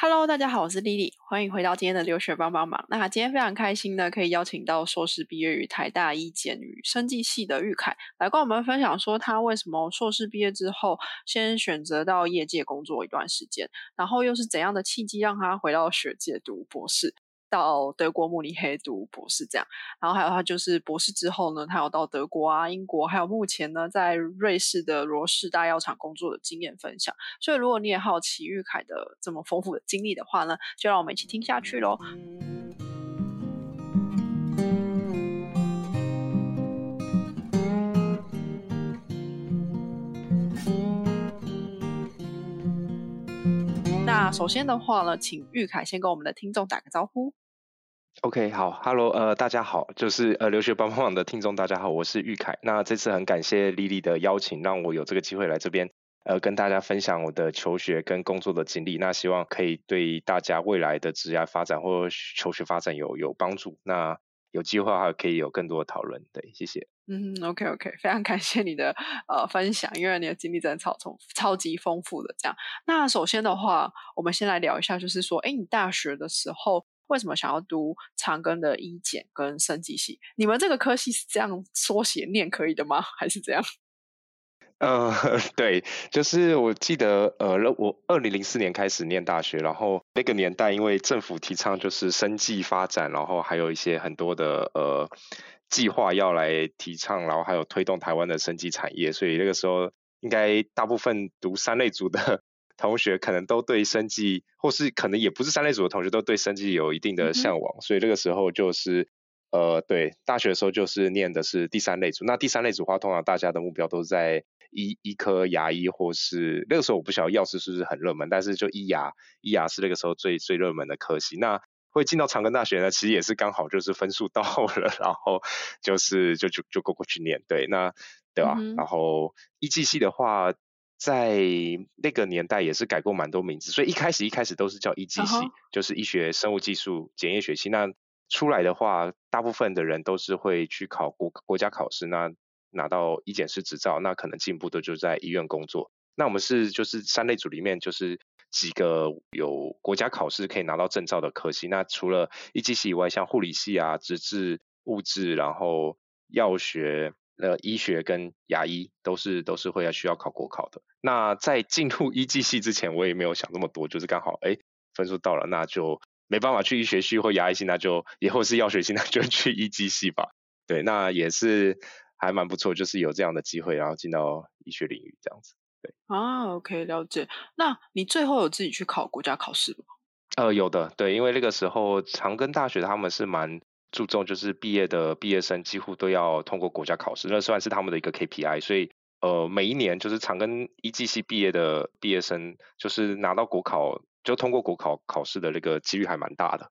Hello，大家好，我是 Lily，欢迎回到今天的留学帮帮忙。那今天非常开心呢，可以邀请到硕士毕业于台大医检与生技系的玉凯，来跟我们分享说他为什么硕士毕业之后先选择到业界工作一段时间，然后又是怎样的契机让他回到学界读博士。到德国慕尼黑读博士，这样，然后还有他就是博士之后呢，他有到德国啊、英国，还有目前呢在瑞士的罗氏大药厂工作的经验分享。所以，如果你也好奇玉凯的这么丰富的经历的话呢，就让我们一起听下去喽。那首先的话呢，请玉凯先跟我们的听众打个招呼。OK，好，Hello，呃，大家好，就是呃留学帮帮网的听众，大家好，我是玉凯。那这次很感谢丽丽的邀请，让我有这个机会来这边，呃，跟大家分享我的求学跟工作的经历。那希望可以对大家未来的职业发展或求学发展有有帮助。那有机会的话，可以有更多的讨论。对，谢谢。嗯，OK，OK，非常感谢你的呃分享，因为你的经历真的超重超级丰富的。这样，那首先的话，我们先来聊一下，就是说，哎，你大学的时候。为什么想要读长庚的医检跟升级系？你们这个科系是这样缩写念可以的吗？还是这样？呃，对，就是我记得，呃，我二零零四年开始念大学，然后那个年代因为政府提倡就是生计发展，然后还有一些很多的呃计划要来提倡，然后还有推动台湾的生技产业，所以那个时候应该大部分读三类组的。同学可能都对生计，或是可能也不是三类组的同学都对生计有一定的向往，所以那个时候就是，呃，对，大学的时候就是念的是第三类组。那第三类组的话，通常大家的目标都是在医医科牙医，或是那个时候我不晓得药师是不是很热门，但是就医牙，医牙是那个时候最最热门的科系。那会进到长庚大学呢，其实也是刚好就是分数到了，然后就是就就就过过去念，对，那对吧？然后医技系的话。在那个年代也是改过蛮多名字，所以一开始一开始都是叫医技系，就是医学生物技术检验学系。那出来的话，大部分的人都是会去考国国家考试，那拿到医检师执照，那可能进步的就在医院工作。那我们是就是三类组里面就是几个有国家考试可以拿到证照的科系。那除了医技系以外，像护理系啊、直治物质，然后药学。呃，医学跟牙医都是都是会要需要考国考的。那在进入医技系之前，我也没有想那么多，就是刚好哎分数到了，那就没办法去医学系或牙医系，那就以后是药学系，那就去医技系吧。对，那也是还蛮不错，就是有这样的机会，然后进到医学领域这样子。对啊，OK，了解。那你最后有自己去考国家考试吗？呃，有的，对，因为那个时候长庚大学他们是蛮。注重就是毕业的毕业生几乎都要通过国家考试，那算是他们的一个 KPI。所以呃，每一年就是长庚一技系毕业的毕业生，就是拿到国考就通过国考考试的那个几率还蛮大的。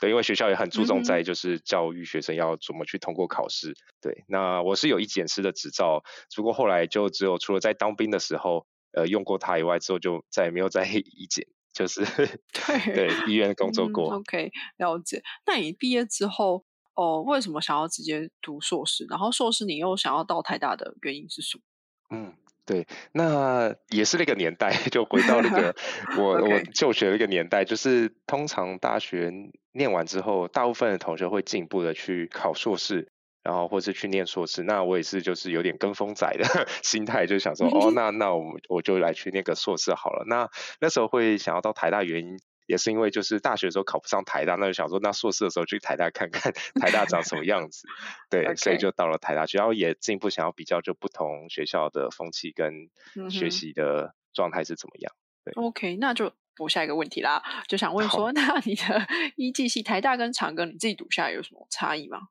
对，因为学校也很注重在就是教育学生要怎么去通过考试。对，那我是有一检师的执照，不过后来就只有除了在当兵的时候呃用过它以外，之后就再也没有在 一检。就是 对对医院工作过，OK 了解。那你毕业之后，哦，为什么想要直接读硕士？然后硕士你又想要到台大的原因是什么？嗯，对，那也是那个年代，就回到那个我我就学那个年代，就是通常大学念完之后，大部分的同学会进一步的去考硕士。然后或是去念硕士，那我也是就是有点跟风仔的 心态，就想说哦，那那我们我就来去念个硕士好了。那那时候会想要到台大，原因也是因为就是大学的时候考不上台大，那就想说那硕士的时候去台大看看台大长什么样子。对，所以就到了台大，然后也进一步想要比较就不同学校的风气跟学习的状态是怎么样。对，OK，那就补下一个问题啦，就想问说，那你的 一技系台大跟长庚你自己读下来有什么差异吗？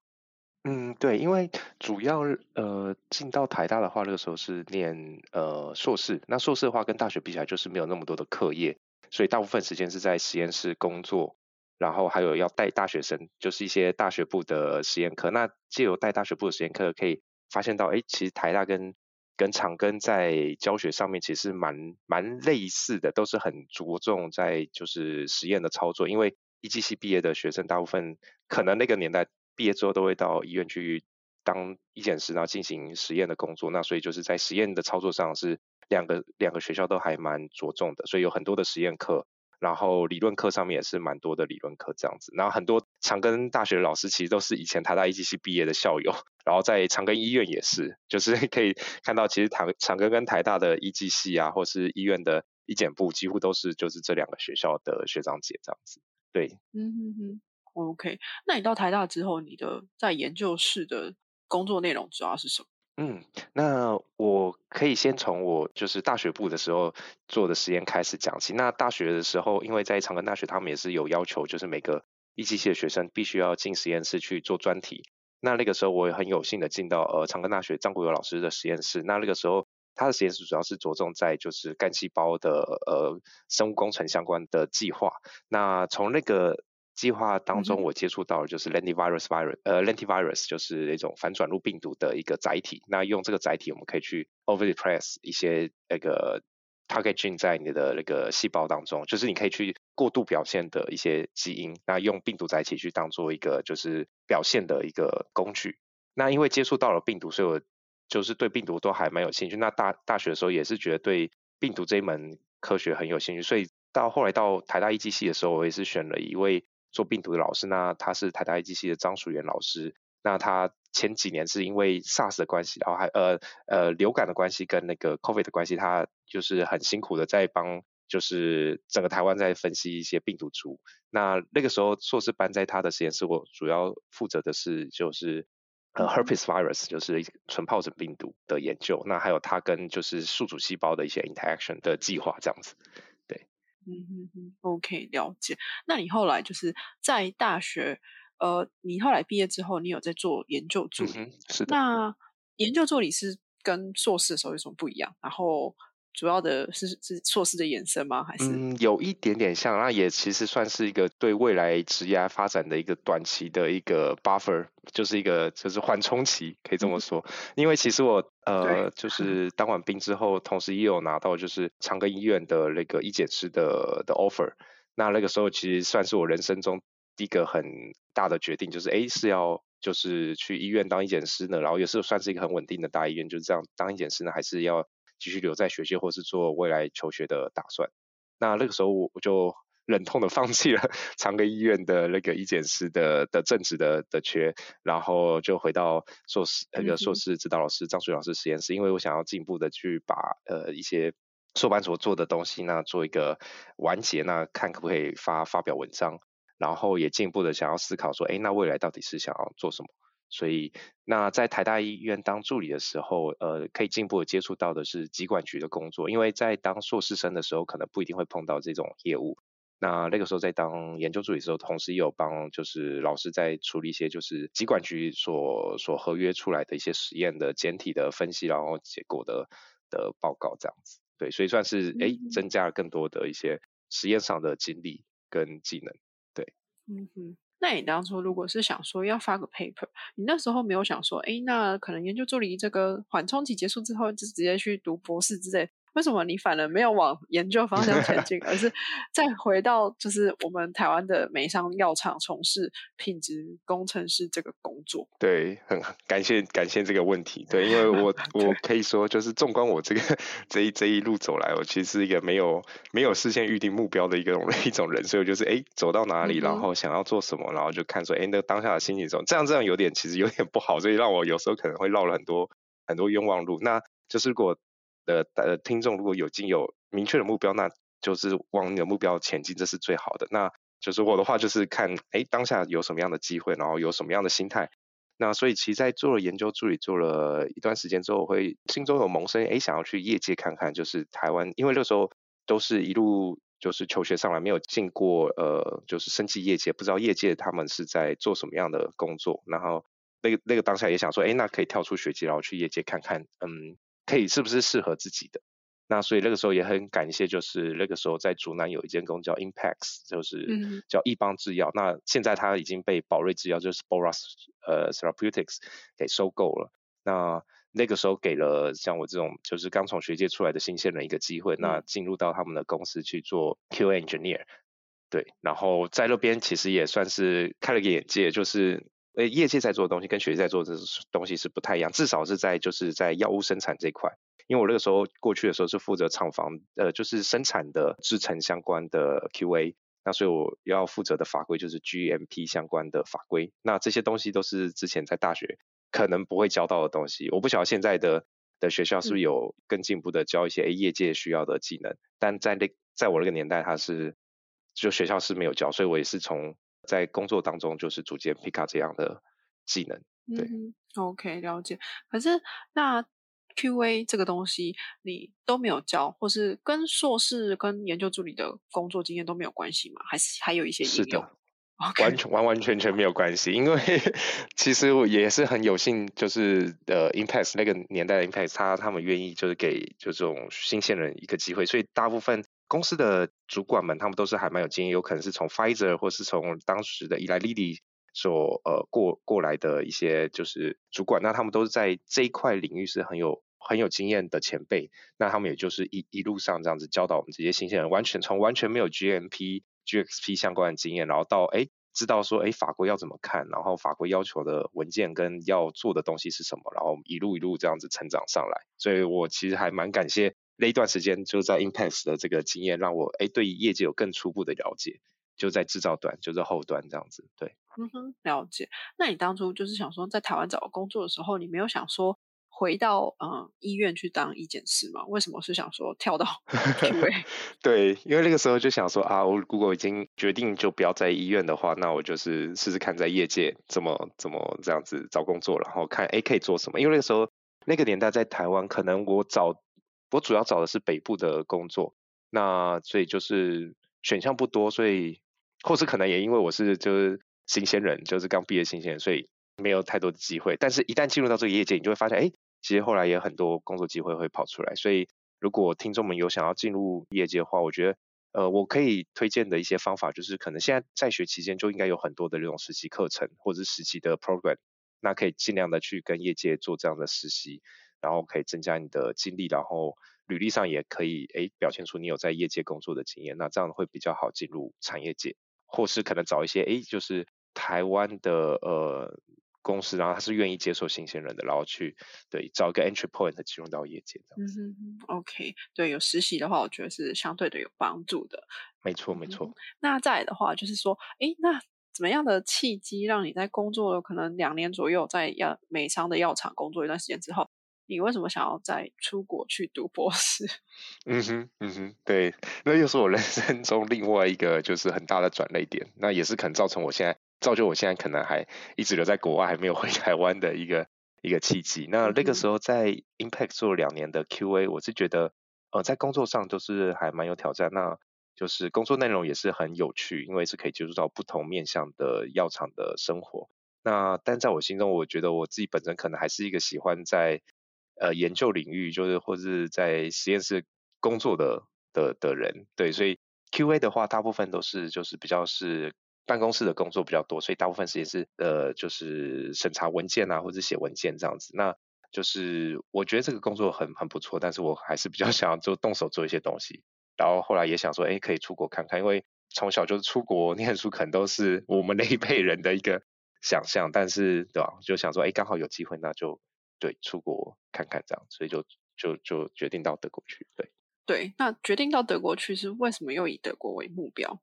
嗯，对，因为主要呃进到台大的话，那个时候是念呃硕士，那硕士的话跟大学比起来就是没有那么多的课业，所以大部分时间是在实验室工作，然后还有要带大学生，就是一些大学部的实验课。那借由带大学部的实验课，可以发现到，哎，其实台大跟跟长庚在教学上面其实蛮蛮类似的，都是很着重在就是实验的操作，因为一技系毕业的学生大部分可能那个年代。毕业之后都会到医院去当医检师，然后进行实验的工作。那所以就是在实验的操作上是两个两个学校都还蛮着重的，所以有很多的实验课，然后理论课上面也是蛮多的理论课这样子。然后很多长庚大学的老师其实都是以前台大医技系毕业的校友，然后在长庚医院也是，就是 可以看到其实长长庚跟台大的医技系啊，或是医院的医检部几乎都是就是这两个学校的学长姐这样子。对，嗯哼哼，OK。那你到台大之后，你的在研究室的工作内容主要是什么？嗯，那我可以先从我就是大学部的时候做的实验开始讲起。那大学的时候，因为在长庚大学，他们也是有要求，就是每个一机系的学生必须要进实验室去做专题。那那个时候，我也很有幸的进到呃长庚大学张国友老师的实验室。那那个时候，他的实验室主要是着重在就是干细胞的呃生物工程相关的计划。那从那个计划当中，我接触到的就是 lentivirus virus，呃，lentivirus 就是一种反转录病毒的一个载体。那用这个载体，我们可以去 overexpress 一些那个 target gene 在你的那个细胞当中，就是你可以去过度表现的一些基因。那用病毒载体去当做一个就是表现的一个工具。那因为接触到了病毒，所以我就是对病毒都还蛮有兴趣。那大大学的时候也是觉得对病毒这一门科学很有兴趣，所以到后来到台大一机系的时候，我也是选了一位。做病毒的老师，那他是台大机系的张淑元老师。那他前几年是因为 SARS 的关系，然后还呃呃流感的关系跟那个 COVID 的关系，他就是很辛苦的在帮，就是整个台湾在分析一些病毒株。那那个时候硕士班在他的实验室，我主要负责的是就是呃 herpes virus，就是纯疱疹病毒的研究。那还有他跟就是宿主细胞的一些 interaction 的计划这样子。嗯哼哼，OK，了解。那你后来就是在大学，呃，你后来毕业之后，你有在做研究助理？是的。那研究助理是跟硕士的时候有什么不一样？然后。主要的是是硕士的延伸吗？还是嗯，有一点点像，那也其实算是一个对未来职业发展的一个短期的一个 buffer，就是一个就是缓冲期，可以这么说。因为其实我呃，就 是当完兵之后，同时也有拿到就是长庚医院的那个医检师的的 offer。那那个时候其实算是我人生中第一个很大的决定，就是哎是要就是去医院当医检师呢，然后也是算是一个很稳定的大医院，就是这样当医检师呢，还是要。继续留在学界，或是做未来求学的打算。那那个时候，我就忍痛的放弃了 长庚医院的那个医检师的的正职的的缺，然后就回到硕士那个硕士指导老师张水老师实验室，因为我想要进一步的去把呃一些硕班所做的东西，那做一个完结，那看可不可以发发表文章，然后也进一步的想要思考说，哎，那未来到底是想要做什么？所以，那在台大医院当助理的时候，呃，可以进一步接触到的是疾管局的工作。因为在当硕士生的时候，可能不一定会碰到这种业务。那那个时候在当研究助理的时候，同时也有帮就是老师在处理一些就是疾管局所所合约出来的一些实验的简体的分析，然后结果的的报告这样子。对，所以算是哎增加了更多的一些实验上的经历跟技能。对，嗯哼。那你当初如果是想说要发个 paper，你那时候没有想说，哎，那可能研究助理这个缓冲期结束之后，就直接去读博士之类。为什么你反而没有往研究方向前进，而是再回到就是我们台湾的美商药厂从事品质工程师这个工作？对，很感谢感谢这个问题。对，因为我 我可以说，就是纵观我这个这一这一路走来，我其实是一个没有没有事先预定目标的一个 一种人，所以我就是哎走到哪里，然后想要做什么，然后就看说哎那当下的心情中，这样这样有点其实有点不好，所以让我有时候可能会绕了很多很多冤枉路。那就是如果。的呃，听众如果有经有明确的目标，那就是往你的目标前进，这是最好的。那就是我的话，就是看哎当下有什么样的机会，然后有什么样的心态。那所以其实，在做了研究助理做了一段时间之后，我会心中有萌生哎想要去业界看看，就是台湾，因为那时候都是一路就是求学上来，没有进过呃就是生技业界，不知道业界他们是在做什么样的工作。然后那个那个当下也想说，哎那可以跳出学界，然后去业界看看，嗯。可以是不是适合自己的？那所以那个时候也很感谢，就是那个时候在竹南有一间公司叫 Impax，就是叫易邦制药。那现在它已经被宝瑞制药，就是 Boras 呃 Therapeutics 给收购了。那那个时候给了像我这种就是刚从学界出来的新鲜人一个机会，那进入到他们的公司去做 Q Engineer。对，然后在那边其实也算是开了个眼界，就是。呃，业界在做的东西跟学界在做的东西是不太一样，至少是在就是在药物生产这块，因为我那个时候过去的时候是负责厂房，呃，就是生产的制程相关的 QA，那所以我要负责的法规就是 GMP 相关的法规。那这些东西都是之前在大学可能不会教到的东西。我不晓得现在的的学校是不是有更进步的教一些诶业界需要的技能，但在那在我那个年代，它是就学校是没有教，所以我也是从在工作当中就是逐渐 pick up 这样的技能。对，OK，了解。可是那。Q&A 这个东西你都没有教，或是跟硕士、跟研究助理的工作经验都没有关系吗？还是还有一些应用？完全完完全全没有关系，因为 其实我也是很有幸，就是呃，Impact 那个年代的 Impact，他他们愿意就是给就这种新鲜人一个机会，所以大部分公司的主管们他们都是还蛮有经验，有可能是从 Pfizer 或是从当时的 Eli Lilly 所呃过过来的一些就是主管，那他们都是在这一块领域是很有。很有经验的前辈，那他们也就是一一路上这样子教导我们这些新鲜人，完全从完全没有 GMP、GXP 相关的经验，然后到哎知道说哎法规要怎么看，然后法规要求的文件跟要做的东西是什么，然后一路一路这样子成长上来。所以我其实还蛮感谢那一段时间就在 Impact 的这个经验，让我哎对业界有更初步的了解，就在制造端，就在后端这样子。对，嗯哼，了解。那你当初就是想说在台湾找工作的时候，你没有想说？回到嗯医院去当医检师吗？为什么是想说跳到 QA？对，因为那个时候就想说啊，我如果已经决定就不要在医院的话，那我就是试试看在业界怎么怎么这样子找工作，然后看 A 可以做什么。因为那个时候那个年代在台湾，可能我找我主要找的是北部的工作，那所以就是选项不多，所以或是可能也因为我是就是新鲜人，就是刚毕业新鲜人，所以没有太多的机会。但是一旦进入到这个业界，你就会发现，哎。其实后来也有很多工作机会会跑出来，所以如果听众们有想要进入业界的话，我觉得呃我可以推荐的一些方法就是，可能现在在学期间就应该有很多的这种实习课程或者是实习的 program，那可以尽量的去跟业界做这样的实习，然后可以增加你的经历，然后履历上也可以诶表现出你有在业界工作的经验，那这样会比较好进入产业界，或是可能找一些诶就是台湾的呃。公司，然后他是愿意接受新鲜人的，然后去对找一个 entry point 进入到业界这样子。嗯哼，OK，对，有实习的话，我觉得是相对的有帮助的。没错，没错。那再来的话，就是说，诶，那怎么样的契机让你在工作了可能两年左右，在药美商的药厂工作一段时间之后，你为什么想要再出国去读博士？嗯哼，嗯哼，对，那又是我人生中另外一个就是很大的转捩点，那也是可能造成我现在。造就我现在可能还一直留在国外，还没有回 台湾的一个一个契机。那那个时候在 Impact 做两年的 QA，我是觉得呃在工作上都是还蛮有挑战。那就是工作内容也是很有趣，因为是可以接触到不同面向的药厂的生活。那但在我心中，我觉得我自己本身可能还是一个喜欢在呃研究领域，就是或是在实验室工作的的的人。对，所以 QA 的话，大部分都是就是比较是。办公室的工作比较多，所以大部分时间是呃，就是审查文件啊，或者写文件这样子。那就是我觉得这个工作很很不错，但是我还是比较 想要做动手做一些东西。然后后来也想说，哎，可以出国看看，因为从小就是出国念书，可能都是我们那一辈人的一个想象。但是对吧？就想说，哎，刚好有机会，那就对出国看看这样，所以就就就决定到德国去。对对，那决定到德国去是为什么又以德国为目标？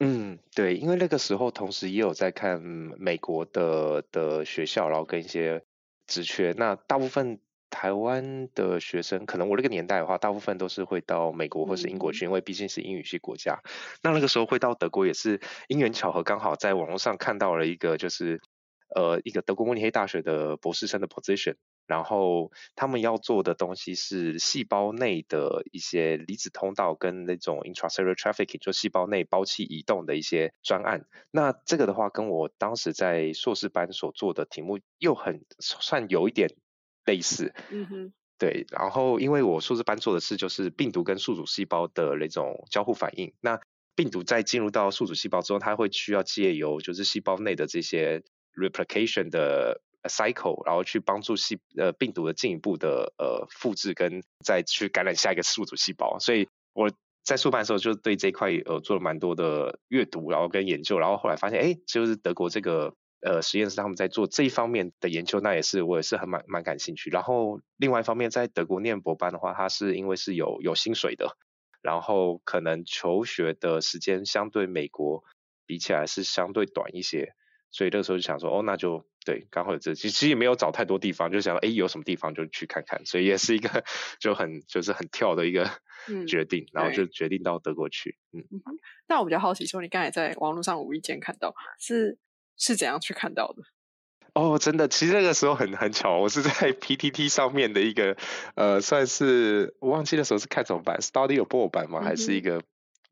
嗯，对，因为那个时候同时也有在看美国的的学校，然后跟一些职缺。那大部分台湾的学生，可能我那个年代的话，大部分都是会到美国或是英国去，因为毕竟是英语系国家。那那个时候会到德国，也是因缘巧合，刚好在网络上看到了一个，就是呃一个德国慕尼黑大学的博士生的 position。然后他们要做的东西是细胞内的一些离子通道跟那种 intracellular trafficking，就细胞内胞器移动的一些专案。那这个的话，跟我当时在硕士班所做的题目又很算有一点类似。嗯哼。对，然后因为我硕士班做的事就是病毒跟宿主细胞的那种交互反应。那病毒在进入到宿主细胞之后，它会需要借由就是细胞内的这些 replication 的。cycle，然后去帮助细呃病毒的进一步的呃复制跟再去感染下一个宿主细胞，所以我在硕班的时候就对这一块呃做了蛮多的阅读，然后跟研究，然后后来发现哎，就是德国这个呃实验室他们在做这一方面的研究，那也是我也是很蛮蛮感兴趣。然后另外一方面，在德国念博班的话，它是因为是有有薪水的，然后可能求学的时间相对美国比起来是相对短一些，所以那个时候就想说，哦，那就对，刚好有这，其实也没有找太多地方，就想哎有什么地方就去看看，所以也是一个 就很就是很跳的一个决定，然后就决定到德国去。嗯，那我比较好奇，说你刚才在网络上无意间看到，是是怎样去看到的？哦，真的，其实那个时候很很巧，我是在 PTT 上面的一个呃，算是我忘记的时候是看什么版，Study Abroad 版吗？还是一个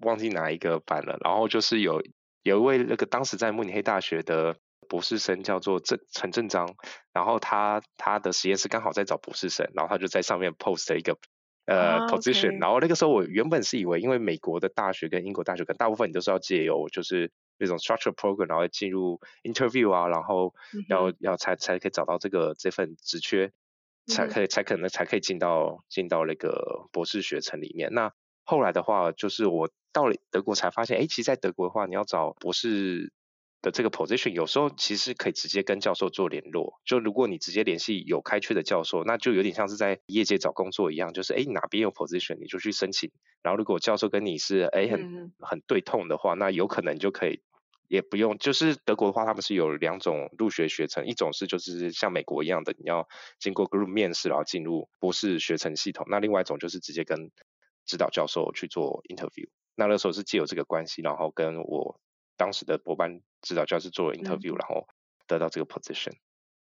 忘记哪一个版了？然后就是有有一位那个当时在慕尼黑大学的。博士生叫做郑陈正章，然后他他的实验室刚好在找博士生，然后他就在上面 post 了一个呃 position，然后那个时候我原本是以为，因为美国的大学跟英国大学，可能大部分你都是要借由就是那种 structure program，然后进入 interview 啊，然后要要才才可以找到这个这份职缺，才可以才可能才可以进到进到那个博士学程里面。那后来的话，就是我到了德国才发现，哎，其实在德国的话，你要找博士。的这个 position 有时候其实可以直接跟教授做联络，就如果你直接联系有开缺的教授，那就有点像是在业界找工作一样，就是哎哪边有 position 你就去申请，然后如果教授跟你是哎很很对痛的话，那有可能就可以也不用，就是德国的话他们是有两种入学学程，一种是就是像美国一样的你要经过 group 面试然后进入博士学程系统，那另外一种就是直接跟指导教授去做 interview，那那时候是借由这个关系，然后跟我。当时的博班指导教师做了 interview，然后得到这个 position。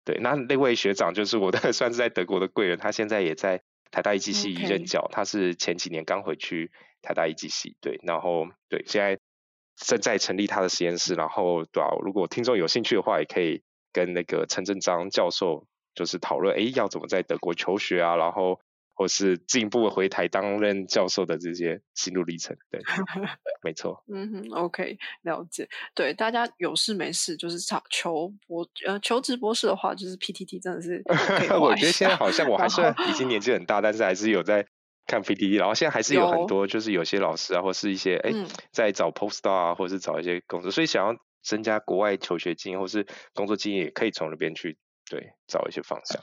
对，那那位学长就是我的，算是在德国的贵人，他现在也在台大一技系任教。他是前几年刚回去台大一技系，对，然后对，现在正在成立他的实验室。然后对啊，如果听众有兴趣的话，也可以跟那个陈正章教授就是讨论，哎，要怎么在德国求学啊，然后。或是进一步回台担任教授的这些心路历程，对，没错。嗯哼，OK，了解。对，大家有事没事就是找求博呃求职博士的话，就是 PTT 真的是。我觉得现在好像我还算已经年纪很大，但是还是有在看 PTT，然后现在还是有很多就是有些老师啊，或是一些哎在找 Postdoc 啊，或者是找一些工作，所以想要增加国外求学经验或是工作经验，也可以从那边去对找一些方向。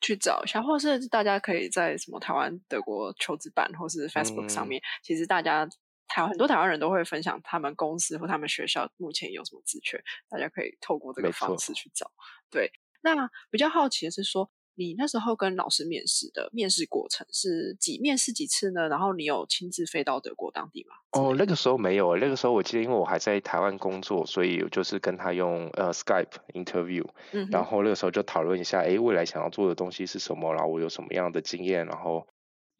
去找一下，或者是大家可以在什么台湾、德国求职版，或是 Facebook 上面，其实大家台很多台湾人都会分享他们公司或他们学校目前有什么职缺，大家可以透过这个方式去找。对，那比较好奇的是说。你那时候跟老师面试的面试过程是几面试几次呢？然后你有亲自飞到德国当地吗？哦，那个时候没有，那个时候我记得，因为我还在台湾工作，所以就是跟他用呃 Skype interview，嗯，然后那个时候就讨论一下，哎，未来想要做的东西是什么，然后我有什么样的经验，然后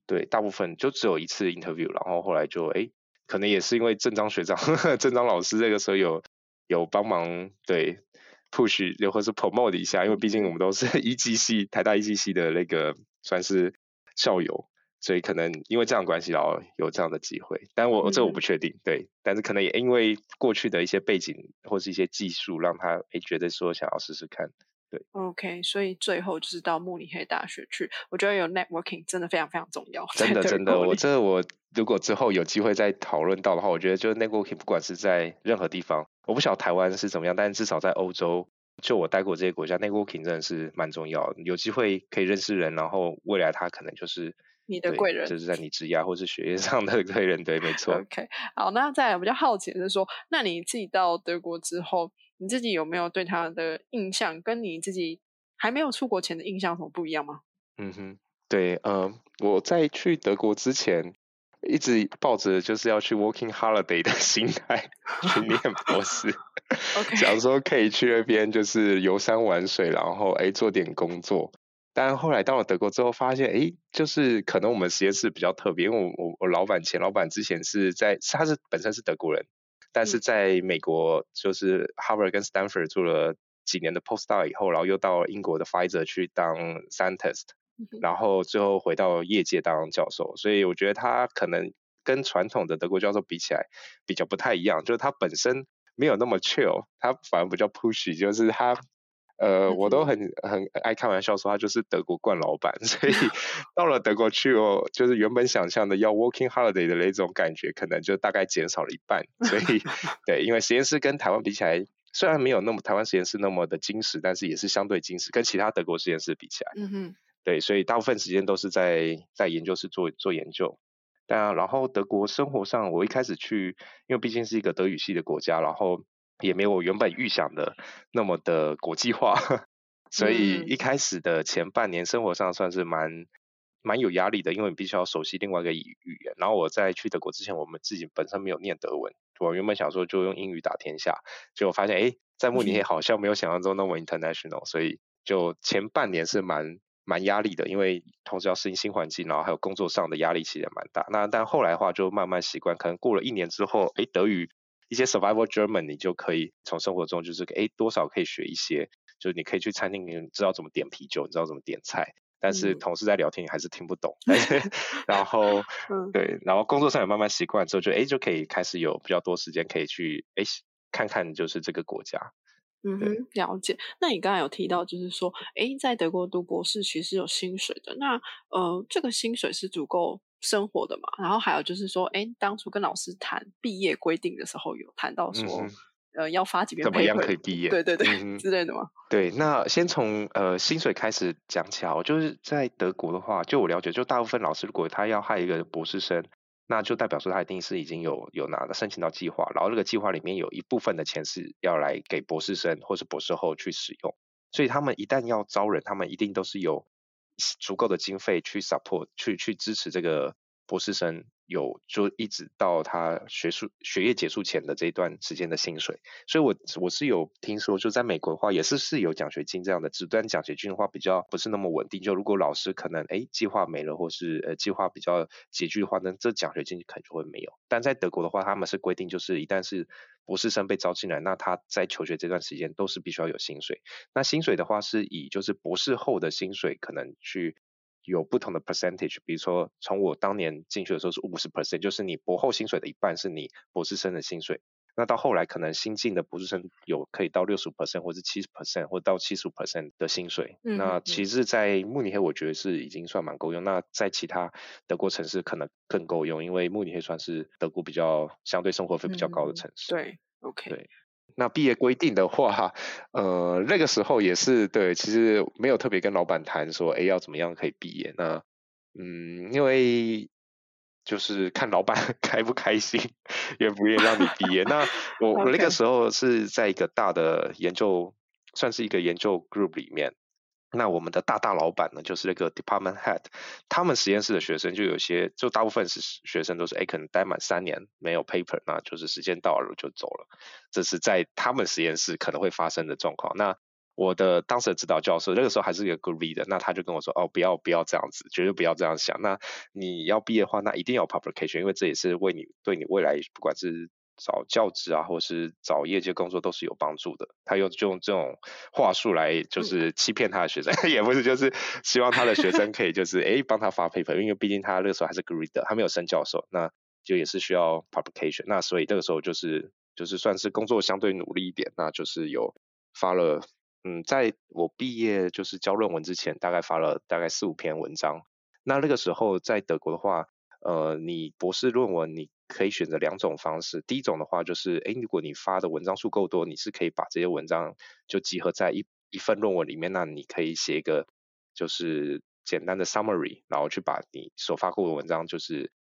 对，大部分就只有一次 interview，然后后来就哎，可能也是因为郑章学长、郑章老师那个时候有有帮忙，对。Push 又或是 promote 一下，因为毕竟我们都是 一技系台大一技系的那个算是校友，所以可能因为这样关系，然后有这样的机会。但我这我不确定，对，但是可能也因为过去的一些背景或是一些技术，让他诶觉得说想要试试看，对。OK，所以最后就是到慕尼黑大学去，我觉得有 networking 真的非常非常重要。真的真的，我这我如果之后有机会再讨论到的话，我觉得就 networking 不管是在任何地方。我不晓得台湾是怎么样，但是至少在欧洲，就我待过这些国家，networking 真的是蛮重要。有机会可以认识人，然后未来他可能就是你的贵人，就是在你职业或是学业上的贵人。对，没错。OK，好，那再来比较好奇的是说，那你自己到德国之后，你自己有没有对他的印象，跟你自己还没有出国前的印象有什么不一样吗？嗯哼，对，呃，我在去德国之前。一直抱着就是要去 working holiday 的 心态 去念博士，想说可以去那边就是游山玩水，然后哎做点工作。但后来到了德国之后，发现哎，就是可能我们实验室比较特别，因为我我我老板前老板之前是在他是本身是德国人，但是在美国就是 Harvard 跟 Stanford 做了几年的 postdoc 以后，然后又到英国的 Pfizer 去当 scientist。然后最后回到业界当教授，所以我觉得他可能跟传统的德国教授比起来比较不太一样，就是他本身没有那么 chill，他反而比较 pushy，就是他呃我都很很爱开玩笑说他就是德国惯老板，所以到了德国去哦，就是原本想象的要 working holiday 的那种感觉，可能就大概减少了一半。所以 对，因为实验室跟台湾比起来虽然没有那么台湾实验室那么的精实，但是也是相对精实，跟其他德国实验室比起来，嗯哼，对，所以大部分时间都是在在研究室做做研究。但然后德国生活上，我一开始去，因为毕竟是一个德语系的国家，然后也没有我原本预想的那么的国际化，所以一开始的前半年生活上算是蛮。蛮有压力的，因为你必须要熟悉另外一个语语言。然后我在去德国之前，我们自己本身没有念德文，我原本想说就用英语打天下，结果发现哎，在慕尼黑好像没有想象中那么 international，所以就前半年是蛮蛮压力的，因为同时要适应新环境，然后还有工作上的压力其实也蛮大。那但后来的话就慢慢习惯，可能过了一年之后，哎，德语一些 survival German 你就可以从生活中就是哎多少可以学一些，就是你可以去餐厅，你知道怎么点啤酒，你知道怎么点菜。但是同事在聊天，你还是听不懂。然后，对，然后工作上也慢慢习惯之后，就哎就可以开始有比较多时间可以去哎看看就是这个国家。嗯哼，了解。那你刚才有提到，就是说，哎，在德国读博士其实有薪水的。那呃，这个薪水是足够生活的嘛？然后还有就是说，哎，当初跟老师谈毕业规定的时候，有谈到说。呃，要发几篇？怎么样可以毕业？对对对，之类的吗？对，那先从呃薪水开始讲起啊。就是在德国的话，就我了解，就大部分老师如果他要害一个博士生，那就代表说他一定是已经有有拿申请到计划，然后这个计划里面有一部分的钱是要来给博士生或是博士后去使用。所以他们一旦要招人，他们一定都是有足够的经费去 support 去去支持这个博士生。有就一直到他学术学业结束前的这一段时间的薪水，所以我我是有听说，就在美国的话也是是有奖学金这样的，只端奖学金的话比较不是那么稳定。就如果老师可能哎计划没了，或是呃计划比较拮据的话，那这奖学金可能就会没有。但在德国的话，他们是规定就是一旦是博士生被招进来，那他在求学这段时间都是必须要有薪水。那薪水的话是以就是博士后的薪水可能去。有不同的 percentage，比如说从我当年进去的时候是五十 percent，就是你博后薪水的一半是你博士生的薪水。那到后来可能新进的博士生有可以到六十 percent 或者七十 percent 或到七十五 percent 的薪水。那其实，在慕尼黑我觉得是已经算蛮够用。那在其他德国城市可能更够用，因为慕尼黑算是德国比较相对生活费比较高的城市。对，OK。对。那毕业规定的话，呃，那个时候也是对，其实没有特别跟老板谈说，哎，要怎么样可以毕业。那，嗯，因为就是看老板 开不开心，愿不愿意让你毕业。那我我那个时候是在一个大的研究，算是一个研究 group 里面。那我们的大大老板呢，就是那个 department head，他们实验室的学生就有些，就大部分是学生都是，哎，可能待满三年没有 paper，那就是时间到了就走了，这是在他们实验室可能会发生的状况。那我的当时的指导教授那个时候还是一个 good reader，那他就跟我说，哦，不要不要这样子，绝对不要这样想。那你要毕业的话，那一定要 publication，因为这也是为你对你未来不管是找教职啊，或是找业界工作都是有帮助的。他用就用这种话术来，就是欺骗他的学生，也不是，就是希望他的学生可以就是哎帮他发 paper，因为毕竟他那个时候还是 grader，他没有升教授，那就也是需要 publication。那所以那个时候就是就是算是工作相对努力一点，那就是有发了，嗯，在我毕业就是交论文之前，大概发了大概四五篇文章。那那个时候在德国的话，呃，你博士论文你。可以选择两种方式，第一种的话就是，哎，如果你发的文章数够多，你是可以把这些文章就集合在一一份论文里面，那你可以写一个就是简单的 summary，然后去把你所发过的文章就是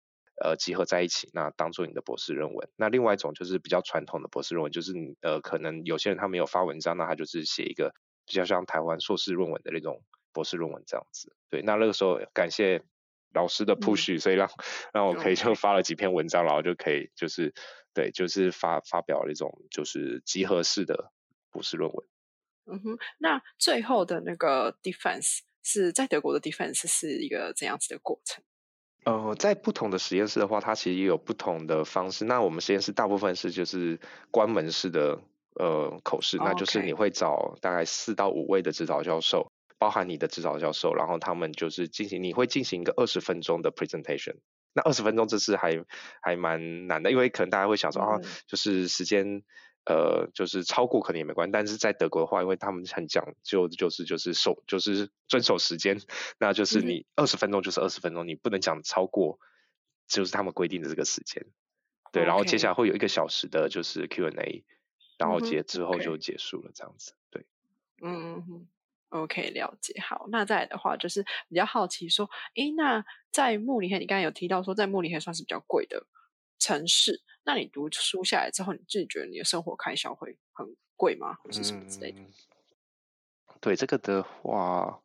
呃集合在一起，那当做你的博士论文。那另外一种就是比较传统的博士论文，就是你呃可能有些人他没有发文章，那他就是写一个比较像台湾硕士论文的那种博士论文这样子。对，那那个时候感谢。老师的 push，所以让让我可以就发了几篇文章，然后就可以就是对，就是发发表了一种就是集合式的博士论文。嗯哼，那最后的那个 defense 是在德国的 defense 是一个怎样子的过程？呃，在不同的实验室的话，它其实也有不同的方式。那我们实验室大部分是就是关门式的呃口试，那就是你会找大概四到五位的指导教授。包含你的指导教授，然后他们就是进行，你会进行一个二十分钟的 presentation。那二十分钟这次还还蛮难的，因为可能大家会想说啊，就是时间呃就是超过可能也没关系，但是在德国的话，因为他们很讲究，就是就是守就是遵守时间，那就是你二十分钟就是二十分钟，你不能讲超过，就是他们规定的这个时间。对，然后接下来会有一个小时的就是 Q&A。然后结之后就结束了这样子。对，嗯嗯嗯，OK，了解。好，那再来的话就是比较好奇说，诶，那在慕尼黑，你刚才有提到说在慕尼黑算是比较贵的城市，那你读书下来之后，你自己觉得你的生活开销会很贵吗，或是什么之类的？嗯，对这个的话，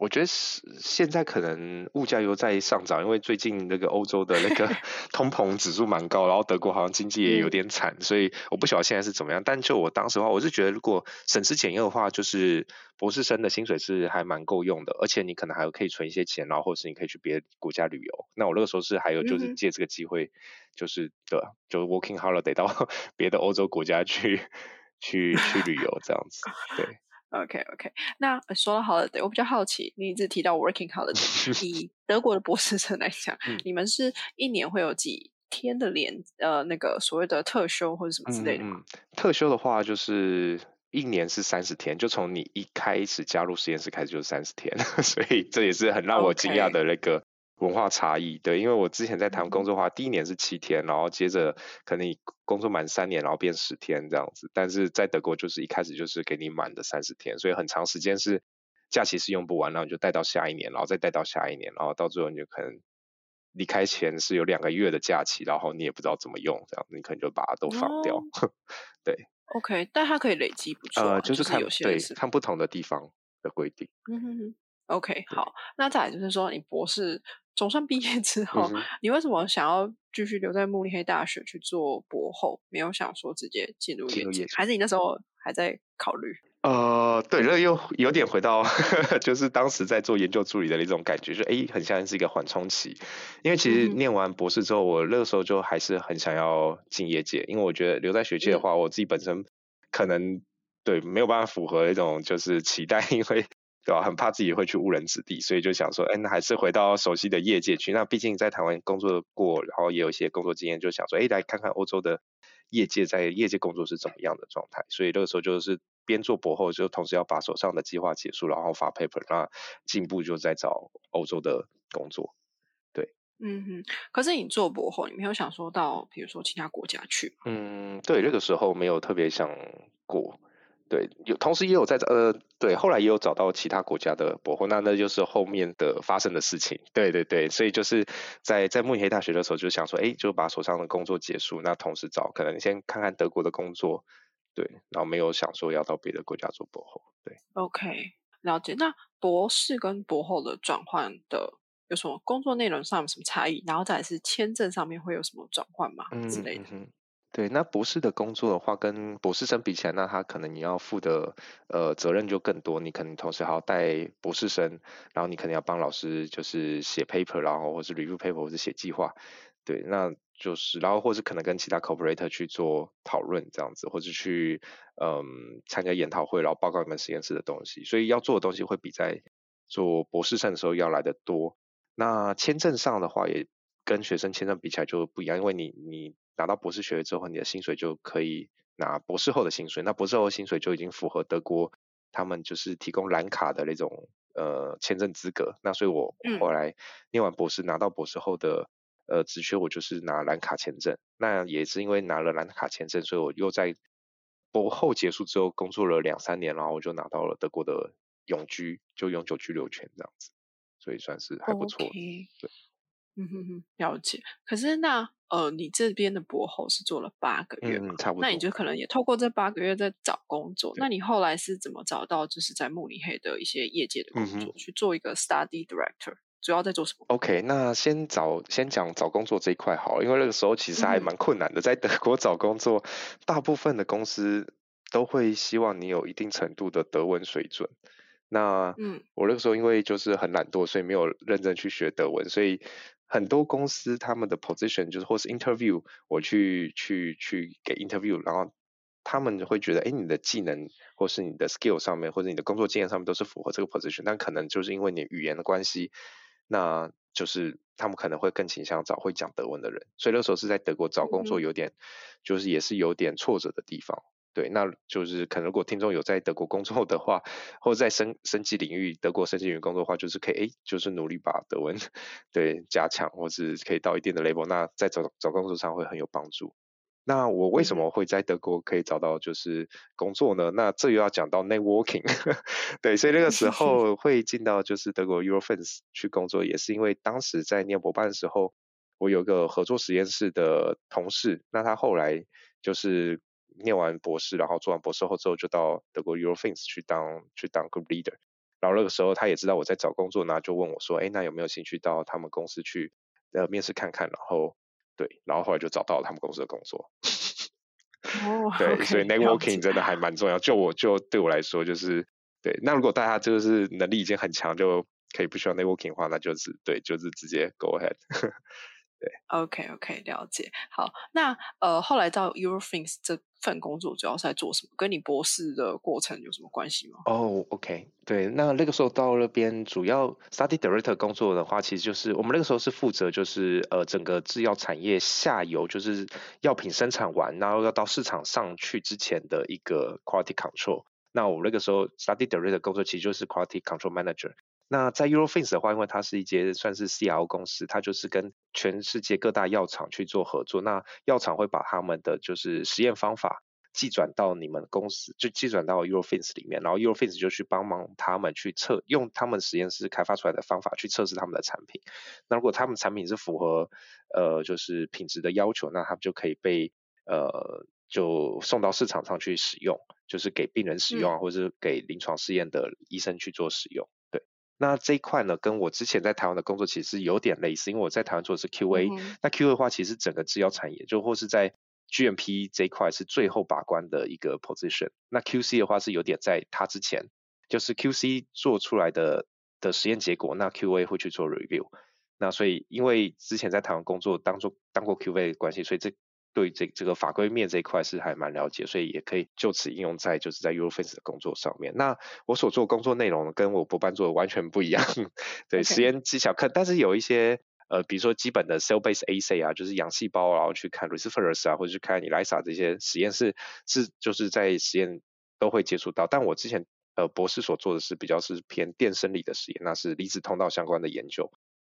我觉得是现在可能物价又在上涨，因为最近那个欧洲的那个 通膨指数蛮高，然后德国好像经济也有嗯点惨，所以我不晓得现在是怎么样。但就我当时的话，我是觉得如果省吃俭用的话，就是博士生的薪水是还蛮够用的，而且你可能还可以存一些钱，然后或是你可以去别的国家旅游。那我那个时候是还有就是借这个机会，就是对啊，就 working holiday 到 别的欧洲国家去去去旅游这样子，对。OK OK，那呃说到 holiday，我比较好奇，你一直提到 working holiday，以德国的博士生来讲，嗯。你们是一年会有几天的连呃那个所谓的特休或者什么之类的吗？嗯嗯，特休的话就是一年是三十天，就从你一开始加入实验室开始就是三十天，所以这也是很让我惊讶的那个文化差异。对，因为我之前在台湾工嗯作的话，第一年是七天，然后接着可能你工作满三年，然后变十天这样子，但是在德国就是一开始就是给你满的三十天，所以很长时间是假期是用不完，然后你就带到下一年，然后再带到下一年，然后到最后你就可能。离开前是有两个月的假期，然后你也不知道怎么用，这样你可能就把它都放掉。哦对，OK，但它可以累积不错啊、呃，就是看对看不同的地方的规定。嗯哼哼，OK，好，那再来就是说，你博士总算毕业之后，嗯你为什么想要继续留在慕尼黑大学去做博后，没有想说直接进入业界？还是你那时候还在考虑？呃，对，这又有点回到 就是当时在做研究助理的那种感觉，就诶，很像是一个缓冲期。因为其实念完博士之后，我那个时候就还是很想要进业界，因为我觉得留在学界的嗯话，我自己本身可能对没有办法符合那种就是期待，因为对吧，很怕自己会去误人子弟，所以就想说，哎，那还是回到熟悉的业界去。那毕竟在台湾工作过，然后也有一些工作经验，就想说，哎，来看看欧洲的业界在业界工作是怎么样的状态。所以那个时候就是边做博后，就同时要把手上的计划结束，然后发 paper，那进步就在找欧洲的工作。嗯哼，可是你做博后，你没有想说到，比如说其他国家去？嗯，对，那个时候没有特别想过。对，有同时也有在呃，对，后来也有找到其他国家的博后，那那就是后面的发生的事情。对对对，所以就是在在慕尼黑大学的时候，就想说，哎，就把手上的工作结束，那同时找可能先看看德国的工作，对，然后没有想说要到别的国家做博后。对，OK，了解。那博士跟博后的转换的有什么工作内容上有什么差异？然后再来是签证上面会有什么转换吗、之类的？对，那博士的工作的话，跟博士生比起来，那他可能你要负的呃责任就更多，你可能同时还要带博士生，然后你可能要帮老师就是写 paper，然后或是 review paper 或是写计划，对，那就是然后或是可能跟其他 cooperator 去做讨论这样子，或是去嗯参加研讨会，然后报告你们实验室的东西，所以要做的东西会比在做博士生的时候要来的多。那签证上的话，也跟学生签证比起来就不一样，因为你你拿到博士学位之后，你的薪水就可以拿博士后的薪水，那博士后的薪水就已经符合德国他们就是提供蓝卡的那种呃签证资格。那所以我嗯后来念完博士，拿到博士后的呃职缺，我就是拿蓝卡签证。那也是因为拿了蓝卡签证，所以我又在博后结束之后工作了两三年，然后我就拿到了德国的永居，就永久居留权这样子，所以算是还不错。对嗯哼哼，了解。可是那呃，你这边的博后是做了八个月嘛？嗯，差不多。那你就可能也透过这八个月在找工作。那你后来是怎么找到就是在慕尼黑的一些业界的工嗯作，去做一个 study director？主要在做什么？OK，那先找先讲找工作这一块好了，因为那个时候其实还嗯蛮困难的，在德国找工作，大部分的公司都会希望你有一定程度的德文水准。那嗯我那个时候因为就是很懒惰，所以没有认真去学德文，所以很多公司他们的 position 就是或是 interview，我去去去给 interview，然后他们会觉得，哎，你的技能或是你的 skill 上面，或者你的工作经验上面都是符合这个 position，但可能就是因为你语言的关系，那就是他们可能会更倾向找会讲德文的人，所以那时候是在德国找工作嗯有点，就是也是有点挫折的地方。对，那就是可能如果听众有在德国工作的话，或者在生生技领域德国生技领域工作的话，就是可以诶，就是努力把德文 对加强，或是可以到一定的 level，那在找找工作上会很有帮助。那我为什么会在德国可以找到就是工作呢？那这又要讲到 networking，对，所以那个时候会进到就是德国 Eurofins 去工作，也是因为当时在念博班的时候，我有个合作实验室的同事，那他后来就是念完博士，然后做完博士后之后就到德国 Eurofins 去当去当 group leader，然后那个时候他也知道我在找工作，那就问我说，哎，那有没有兴趣到他们公司去呃面试看看，然后。对，然后后来就找到了他们公司的工作。哦，对，所以 networking 真的还蛮重要。就我就对我来说，就是对。那如果大家就是能力已经很强，就可以不需要 networking 的话，那就是对，就是直接 go ahead。对，OK OK，了解。好，那呃，后来到 Eurofins 这份工作主要是在做什么？跟你博士的过程有什么关系吗？哦，OK，对，那那个时候到那边主要 study director 工作的话，其实就是我们那个时候是负责就是呃整个制药产业下游，就是药品生产完，然后要到市场上去之前的一个 quality control。那我那个时候 study director 工作其实就是 quality control manager。那在 Eurofins 的话，因为它是一间算是 CRO 公司，它就是跟全世界各大药厂去做合作。那药厂会把他们的就是实验方法寄转到你们公司，就寄转到 Eurofins 里面，然后 Eurofins 就去帮忙他们去测，用他们实验室开发出来的方法去测试他们的产品。那如果他们产品是符合呃就是品质的要求，那他们就可以被呃就送到市场上去使用，就是给病人使用啊，或者是给临床试验的医生去做使用。那这一块呢，跟我之前在台湾的工作其实有点类似，因为我在台湾做的是 QA，那 QA 的话，其实整个制药产业就或是在 GMP 这一块是最后把关的一个 position。那 QC 的话是有点在它之前，就是 QC 做出来的的实验结果，那 QA 会去做 review。那所以因为之前在台湾工作当做当过 QA 的关系，所以这对这这个法规面这一块是还蛮了解，所以也可以就此应用在就是在 Eurofins 的工作上面。那我所做工作内容跟我博班做的完全不一样，对实验技巧课，但是有一些呃，比如说基本的 cell base assay 啊，就是养细胞，然后去看 receptors 啊，或者去看 ELISA 这些实验室是就是在实验都会接触到。但我之前呃博士所做的是比较是偏电生理的实验，那是离子通道相关的研究。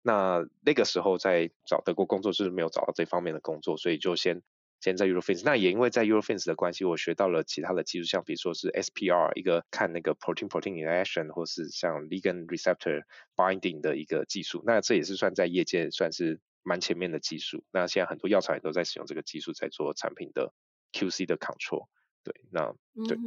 那那个时候在找德国工作就是没有找到这方面的工作，所以就先先在 Eurofins。那也因为在 Eurofins 的关系，我学到了其他的技术，像比如说是 SPR 一个看那个 protein protein interaction，或是像 ligand receptor binding 的一个技术。那这也是算在业界算是蛮前面的技术。那现在很多药厂也都在使用这个技术在做产品的 QC 的 control。对，那对。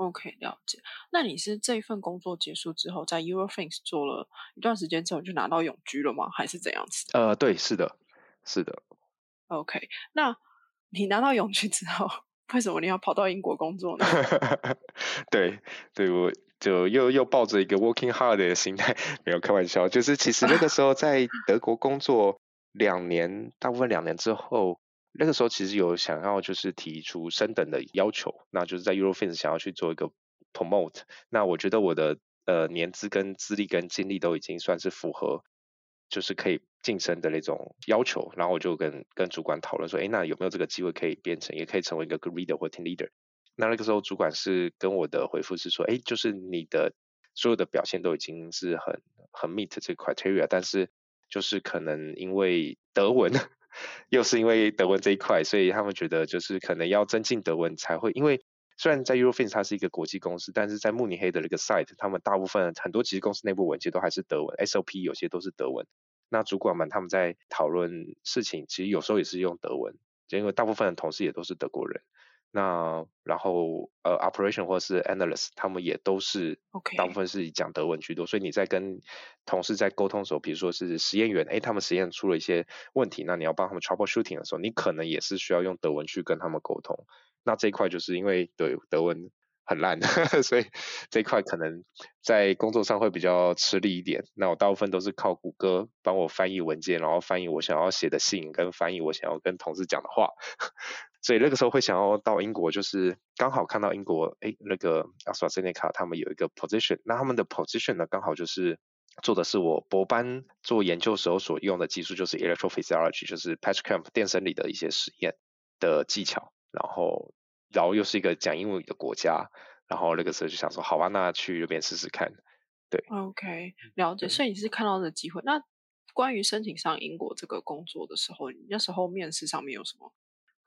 OK，了解。那你是这一份工作结束之后，在 Eurofins 做了一段时间之后，就拿到永居了吗？还是怎样子？呃，对，是的，是的。OK，那你拿到永居之后，为什么你要跑到英国工作呢？对，对我就又又抱着一个 working hard 的心态，没有开玩笑，就是其实那个时候在德国工作两年，大部分两年之后。那个时候其实有想要就是提出升等的要求，那就是在 Eurofins 想要去做一个 promote。那我觉得我的呃年资跟资历跟经历都已经算是符合，就是可以晋升的那种要求。然后我就跟跟主管讨论说，哎，那有没有这个机会可以变成，也可以成为一个 leader 或 team leader？那那个时候主管是跟我的回复是说，哎，就是你的所有的表现都已经是很很 meet 这个 criteria，但是就是可能因为德文。又是因为德文这一块，所以他们觉得就是可能要增进德文才会。因为虽然在 Eurofins 它是一个国际公司，但是在慕尼黑的那个 site，他们大部分很多其实公司内部文件都还是德文，SOP 有些都是德文。那主管们他们在讨论事情，其实有时候也是用德文，因为大部分的同事也都是德国人。那然后呃，operation 或者是 analyst，他们也都是大部分是以讲德文居多，所以你在跟同事在沟通的时候，比如说是实验员，哎，他们实验出了一些问题，那你要帮他们 troubleshooting 的时候，你可能也是需要用德文去跟他们沟通。那这一块就是因为对德文很烂，所以这一块可能在工作上会比较吃力一点。那我大部分都是靠谷歌帮我翻译文件，然后翻译我想要写的信，跟翻译我想要跟同事讲的话。所以那个时候会想要到英国，就是刚好看到英国，哎，那个 AstraZeneca 他们有一个 position，那他们的 position 呢，刚好就是做的是我博班做研究时候所用的技术，就是 electrophysiology，就是 patch clamp 电生理的一些实验的技巧，然后，然后又是一个讲英语的国家，然后那个时候就想说，好吧，那去那边试试看。对，OK，了解。所以你是看到的机会。那关于申请上英国这个工作的时候，你那时候面试上面有什么？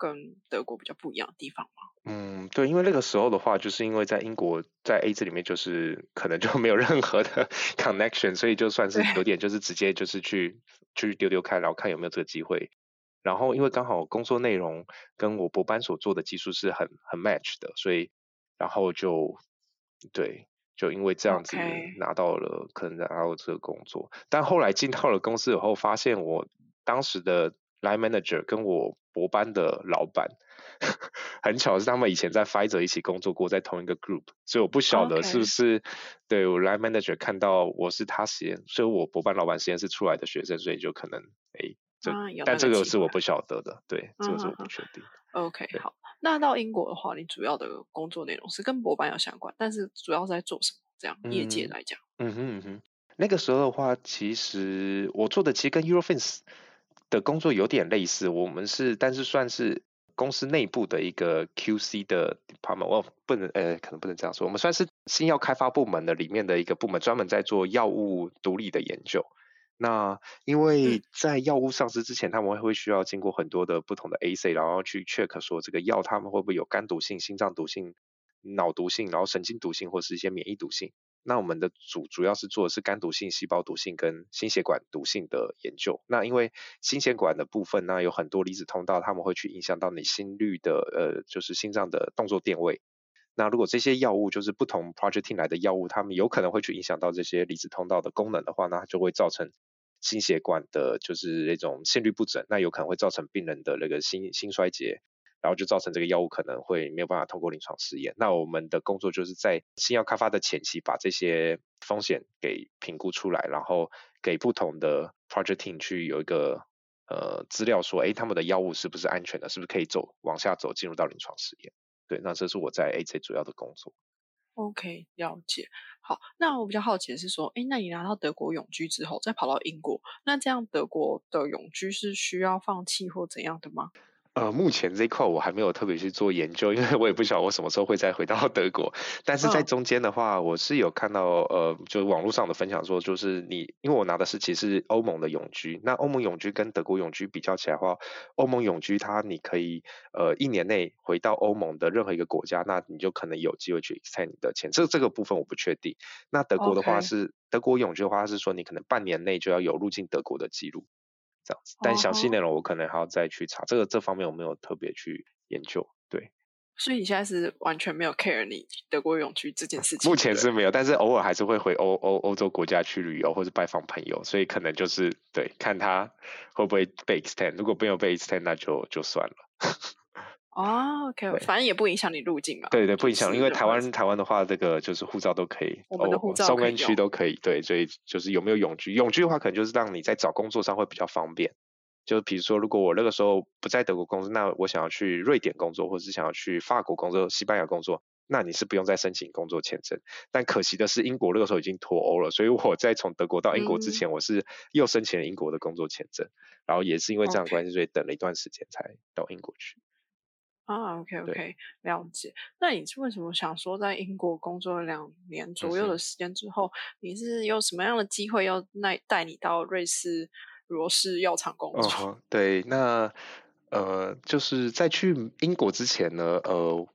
跟德国比较不一样的地方吗？嗯，对，因为那个时候的话，就是因为在英国，在 A 字里面就是可能就没有任何的 connection，所以就算是有点就是直接就是去去丢丢看，然后看有没有这个机会。然后因为刚好工作内容跟我博班所做的技术是很很 match 的，所以然后就对，就因为这样子拿到了可能拿到这个工作。但后来进到了公司以后，发现我当时的 line manager 跟我博班的老板。很巧是他们以前在 Pfizer 一起工作过，在同一个 group，所以我不晓得是不是对我 line manager 看到我是他实验，所以我博班老板实验室出来的学生，所以就可能哎，这但这个是我不晓得的，对，这个是我不确定。OK，好，那到英国的话，你主要的工作内容是跟博班有相关，但是主要在做什么？这样业界来讲，嗯哼嗯哼，那个时候的话，其实我做的其实跟 Eurofins 的工作有点类似，我们是，但是算是。公司内部的一个 QC 的 department，我不能呃，可能不能这样说，我们算是新药开发部门的里面的一个部门，专门在做药物独立的研究。那因为在药物上市之前，他们会需要经过很多的不同的 AC，然后去 check 说这个药他们会不会有肝毒性、心脏毒性、脑毒性，然后神经毒性或是一些免疫毒性。那我们的主主要是做的是肝毒性、细胞毒性跟心血管毒性的研究。那因为心血管的部分呢，有很多离子通道，他们会去影响到你心率的呃，就是心脏的动作电位。那如果这些药物就是不同 project team 来的药物，他们有可能会去影响到这些离子通道的功能的话，那就会造成心血管的就是那种心律不整，那有可能会造成病人的那个心心衰竭。然后就造成这个药物可能会没有办法通过临床试验。那我们的工作就是在新药开发的前期，把这些风险给评估出来，然后给不同的 project team 去有一个呃资料说，哎，他们的药物是不是安全的，是不是可以走往下走，进入到临床试验？对，那这是我在 A J 主要的工作。OK，了解。好，那我比较好奇的是说，哎，那你拿到德国永居之后，再跑到英国，那这样德国的永居是需要放弃或怎样的吗？呃，目前这一块我还没有特别去做研究，因为我也不晓得我什么时候会再回到德国。但是在中间的话，我是有看到呃，就是网络上的分享说，就是你因为我拿的是其实欧盟的永居，那欧盟永居跟德国永居比较起来的话，欧盟永居它你可以呃一年内回到欧盟的任何一个国家，那你就可能有机会去 extend 你的签。这这个部分我不确定。那德国的话是德国永居的话是说你可能半年内就要有入境德国的记录。这样子，但详细内容我可能还要再去查，这个这方面我没有特别去研究。对，所以你现在是完全没有 care 你德国永居这件事情？目前是没有，但是偶尔还是会回欧欧欧洲国家去旅游或者拜访朋友，所以可能就是对看他会不会被 extend，如果没有被 extend，那就就算了。哦，OK，反正也不影响你入境嘛。对对，不影响，因为台湾台湾的话，这个就是护照都可以，我们的护照松根区都可以。对，所以就是有没有永居？永居的话，可能就是让你在找工作上会比较方便。就比如说，如果我那个时候不在德国工作，那我想要去瑞典工作，或者是想要去法国工作、西班牙工作，那你是不用再申请工作签证。但可惜的是，英国那个时候已经脱欧了，所以我在从德国到英国之前，我是又申请了英国的工作签证，然后也是因为这样关系，所以等了一段时间才到英国去。啊，OK OK，了解。那你是为什么想说在英国工作了两年左右的时间之后，你是有什么样的机会要带带你到瑞士罗氏药厂工作？对，那呃，就是在去英国之前呢，呃，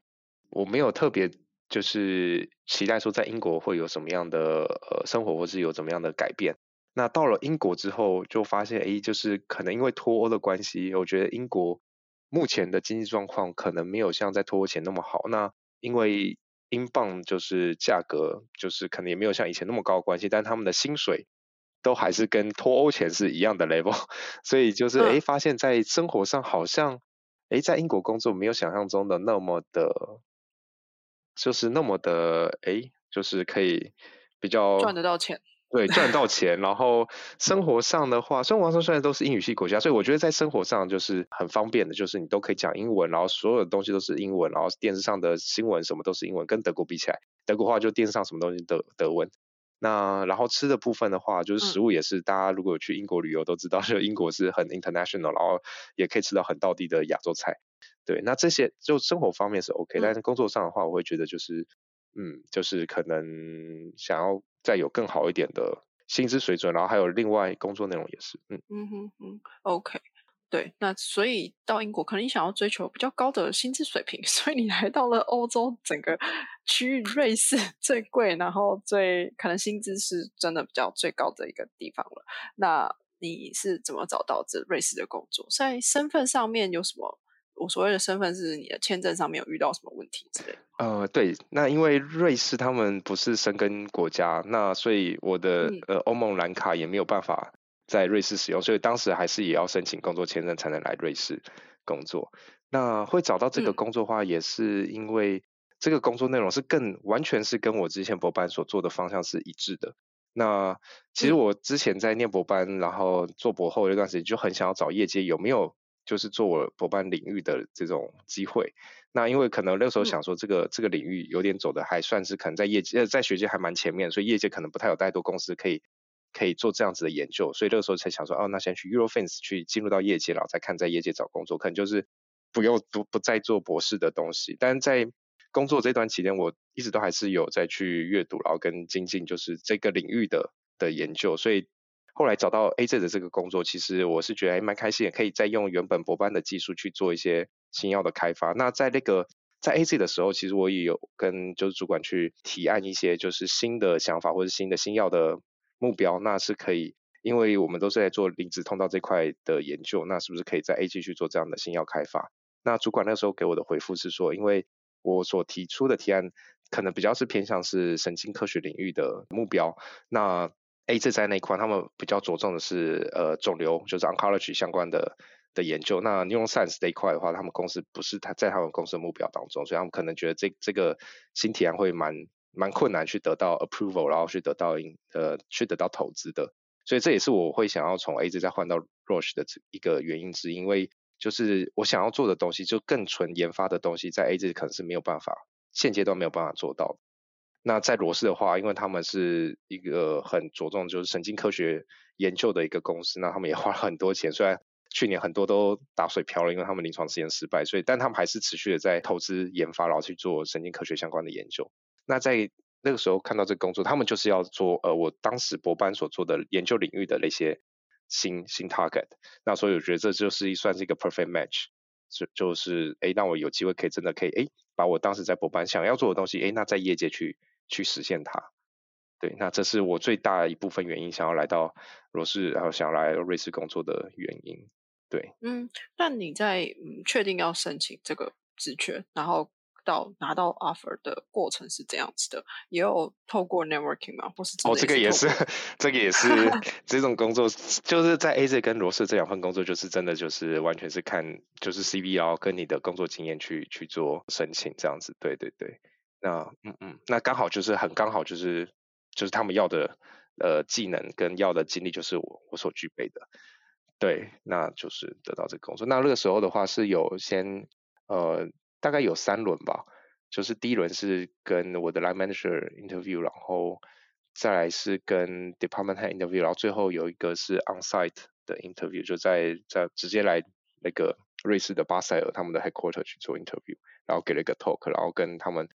我没有特别就是期待说在英国会有什么样的呃生活，或是有怎么样的改变。那到了英国之后，就发现哎，就是可能因为脱欧的关系，我觉得英国。目前的经济状况可能没有像在脱欧前那么好，那因为英镑就是价格就是可能也没有像以前那么高关系，但他们的薪水都还是跟脱欧前是一样的 level，所以就是哎发现，在生活上好像哎在英国工作没有想象中的那么的，就是那么的哎就是可以比较赚得到钱。对，赚到钱，然后生活上的话，生活上虽然都是英语系国家，所以我觉得在生活上就是很方便的，就是你都可以讲英文，然后所有的东西都是英文，然后电视上的新闻什么都是英文，跟德国比起来，德国话就电视上什么东西都德文。那然后吃的部分的话，就是食物也是，大家如果去英国旅游都知道，就英国是很 international，然后也可以吃到很地的亚洲菜。对，那这些就生活方面是 OK，但是工作上的话，我会觉得就是。嗯，就是可能想要再有更好一点的薪资水准，然后还有另外工作内容也是，嗯嗯哼嗯，OK，对，那所以到英国，可能你想要追求比较高的薪资水平，所以你来到了欧洲整个区域，瑞士 最贵，然后最可能薪资是真的比较最高的一个地方了。那你是怎么找到这瑞士的工作？在身份上面有什么？我所谓的身份是你的签证上面有遇到什么问题之类？呃，对，那因为瑞士他们不是生根国家，那所以我的呃欧盟蓝卡也没有办法。在瑞士使用，所以当时还是也要申请工作签证才能来瑞士工作。那会找到这个工作的话，也是因为这个工作内容是更完全是跟我之前博班所做的方向是一致的。那其实我之前在念博班，然后做博后一段时间，就很想要找业界有没有就是做我博班领域的这种机会。那因为可能那时候想说，这个这个领域有点走的还算是可能在业界呃在学界还蛮前面，所以业界可能不太有太多公司可以。可以做这样子的研究，所以那个时候才想说，哦，那先去 Eurofins 去进入到业界，然后再看在业界找工作，可能就是不用不不再做博士的东西。但是在工作这段期间，我一直都还是有在去阅读，然后跟精进就是这个领域的的研究。所以后来找到 AZ 的这个工作，其实我是觉得还蛮开心，也可以再用原本博班的技术去做一些新药的开发。那在那个在 AZ 的时候，其实我也有跟就是主管去提案一些就是新的想法或者新的新药的。目标那是可以，因为我们都是在做离子通道这块的研究，那是不是可以在 A G 去做这样的新药开发？那主管那时候给我的回复是说，因为我所提出的提案可能比较是偏向是神经科学领域的目标，那 A G 在那一块他们比较着重的是呃肿瘤，就是 oncology 相关的的研究。那 neuroscience 这一块的话，他们公司不是他在他们公司的目标当中，所以他们可能觉得这这个新提案会蛮。蛮困难去得到 approval，然后去得到呃去得到投资的，所以这也是我会想要从 A 字再换到 Roche 的一个原因之一，因为就是我想要做的东西就更纯研发的东西，在 A 字可能是没有办法现阶段没有办法做到。那在罗氏的话，因为他们是一个很着重就是神经科学研究的一个公司，那他们也花了很多钱，虽然去年很多都打水漂了，因为他们临床试验失败，所以但他们还是持续的在投资研发，然后去做神经科学相关的研究。那在那个时候看到这个工作，他们就是要做呃，我当时博班所做的研究领域的那些新新 target。那所以我觉得这就是算是一个 perfect match，就就是哎，那我有机会可以真的可以哎，把我当时在博班想要做的东西哎，那在业界去去实现它。对，那这是我最大一部分原因，想要来到罗氏，然后想要来瑞士工作的原因。对，嗯，那你在嗯确定要申请这个职权，然后。到拿到 offer 的过程是这样子的，也有透过 networking 吗？或是哦，这个也是，这个也是这种工作，就是在 AZ 跟罗氏这两份工作，就是真的就是完全是看就是 CV 然后跟你的工作经验去去做申请这样子，对对对，那嗯嗯，那刚好就是很刚好就是就是他们要的呃技能跟要的经历就是我我所具备的，对，那就是得到这个工作。那那个时候的话是有先呃。大概有三轮吧，就是第一轮是跟我的 line manager interview，然后再来是跟 department head interview，然后最后有一个是 on site 的 interview，就在在直接来那个瑞士的巴塞尔他们的 headquarter 去做 interview，然后给了一个 talk，然后跟他们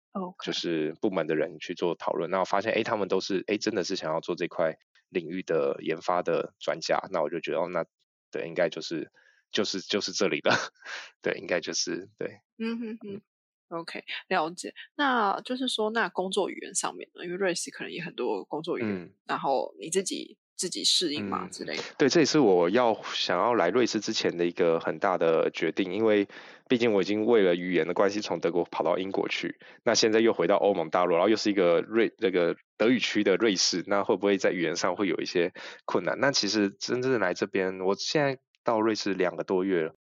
就是部门的人去做讨论，然后发现哎他们都是哎真的是想要做这块领域的研发的专家，那我就觉得哦那对应该就是。就是就是这里的，对，应该就是对。嗯哼哼，OK，了解。那就是说，那工作语言上面呢？因为瑞士可能也很多工作语言，然后你自己自己适应嘛之类的。对，这也是我要想要来瑞士之前的一个很大的决定，因为毕竟我已经为了语言的关系从德国跑到英国去，那现在又回到欧盟大陆，然后又是一个瑞那个德语区的瑞士，那会不会在语言上会有一些困难？那其实真正来这边，我现在。到瑞士两个多月了，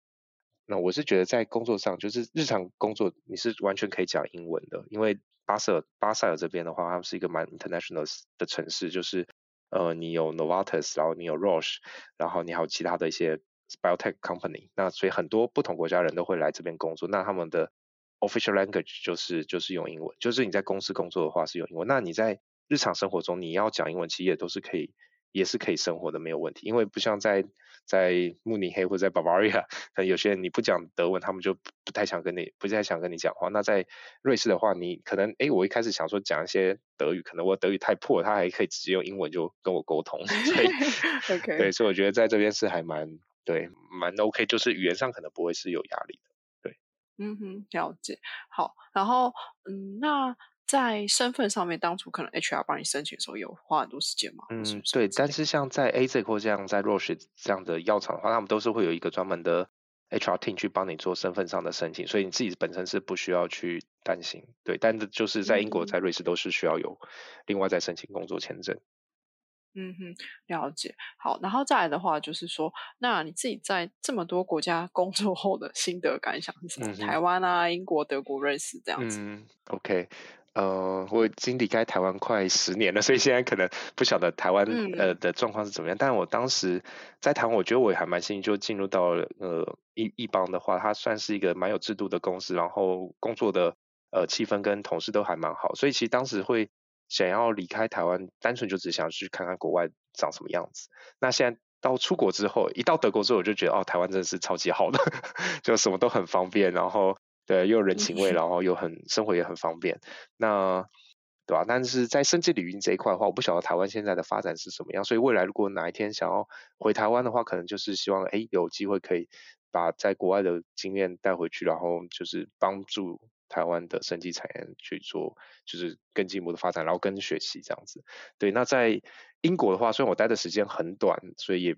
那我是觉得在工作上，就是日常工作你是完全可以讲英文的，因为巴塞尔巴塞尔这边的话，它是一个蛮 international 的城市，就是呃你有 Novartis，然后你有 Roche，然后你还有其他的一些 biotech company，那所以很多不同国家人都会来这边工作，那他们的 official language 就是就是用英文，就是你在公司工作的话是用英文，那你在日常生活中你要讲英文，其实也都是可以。也是可以生活的，没有问题。因为不像在在慕尼黑或者在 Bavaria，可 能有些人你不讲德文，他们就不太想跟你，不太想跟你讲话。那在瑞士的话，你可能，哎，我一开始想说讲一些德语，可能我德语太破，他还可以直接用英文就跟我沟通。所以，对，所以我觉得在这边是还蛮对，蛮 OK，就是语言上可能不会是有压力的。对，嗯哼，了解。好，然后嗯，那在身份上面，当初可能 HR 帮你申请的时候，有花很多时间嘛？嗯，对。但是像在 AZ 或这样在 Roche 这样的药厂的话，他们都是会有一个专门的 HR team 去帮你做身份上的申请，所以你自己本身是不需要去担心。对，但是就是在英国、在瑞士都是需要有另外再申请工作签证。嗯哼，了解。好，然后再来的话，就是说，那你自己在这么多国家工作后的心得感想是什么？台湾啊、英国、德国、瑞士这样子。嗯，OK，呃，我已经离开台湾快十年了，所以现在可能不晓得台湾呃的状况是怎么样。但我当时在台湾，我觉得我也还蛮幸运，就进入到了呃一一邦的话，它算是一个蛮有制度的公司，然后工作的呃气氛跟同事都还蛮好，所以其实当时会。想要离开台湾，单纯就只想去看看国外长什么样子。那现在到出国之后，一到德国之后，我就觉得哦，台湾真的是超级好的，就什么都很方便，然后对又有人情味，然后又很生活也很方便。那对吧？但是在生计领域这一块的话，我不晓得台湾现在的发展是什么样。所以未来如果哪一天想要回台湾的话，可能就是希望哎有机会可以把在国外的经验带回去，然后就是帮助。台湾的生技产业去做，就是更进一步的发展，然后跟学习这样子。对，那在英国的话，虽然我待的时间很短，所以也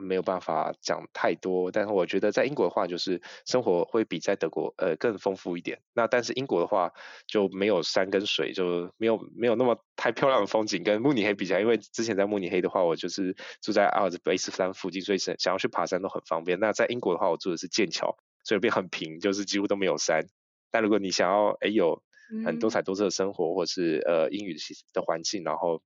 没有办法讲太多。但是我觉得在英国的话，就是生活会比在德国呃更丰富一点。那但是英国的话就没有山跟水，就没有没有那么太漂亮的风景，跟慕尼黑比起来，因为之前在慕尼黑的话，我就是住在阿尔卑斯山附近，所以想想要去爬山都很方便。那在英国的话，我住的是剑桥，所以变很平，就是几乎都没有山。但如果你想要哎有很多彩多姿的生活，或是呃英语的环境，然后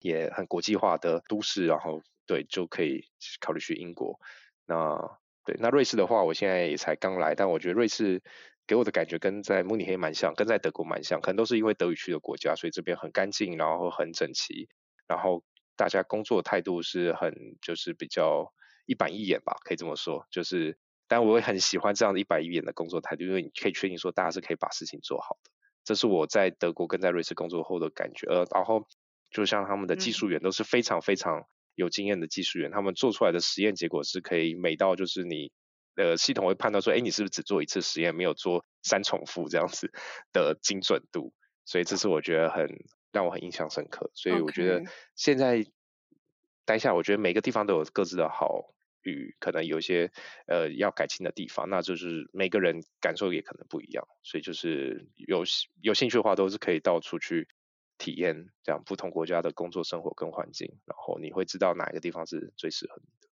也很国际化的都市，然后对就可以考虑去英国。那对那瑞士的话，我现在也才刚来，但我觉得瑞士给我的感觉跟在慕尼黑蛮像，跟在德国蛮像，可能都是因为德语区的国家，所以这边很干净，然后很整齐，然后大家工作态度是很就是比较一板一眼吧，可以这么说，就是。但我也很喜欢这样的一板一眼的工作态度，因为你可以确定说大家是可以把事情做好的。这是我在德国跟在瑞士工作后的感觉。呃，然后就像他们的技术员都是非常非常有经验的技术员，他们做出来的实验结果是可以美到就是你呃系统会判断说，哎，你是不是只做一次实验，没有做三重复这样子的精准度。所以这是我觉得很让我很印象深刻。所以我觉得现在待下，我觉得每个地方都有各自的好。与可能有一些呃要改进的地方，那就是每个人感受也可能不一样，所以就是有有兴趣的话，都是可以到处去体验这样不同国家的工作生活跟环境，然后你会知道哪一个地方是最适合你的。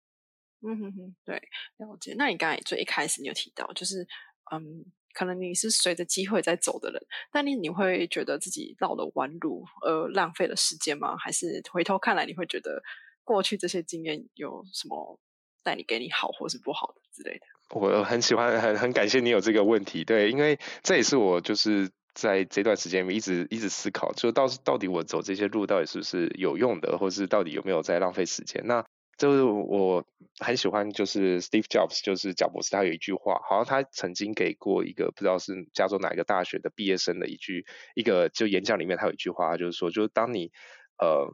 嗯哼哼，对，了解。那你刚才最一开始你有提到，就是嗯，可能你是随着机会在走的人，但你你会觉得自己绕了弯路，呃，浪费了时间吗？还是回头看来你会觉得过去这些经验有什么？带你给你好或是不好的之类的，我很喜欢，很很感谢你有这个问题，对，因为这也是我就是在这段时间一直一直思考，就到到底我走这些路到底是不是有用的，或是到底有没有在浪费时间？那就是我很喜欢，就是 Steve Jobs，就是贾博士，他有一句话，好像他曾经给过一个不知道是加州哪一个大学的毕业生的一句一个就演讲里面，他有一句话，就是说，就是当你呃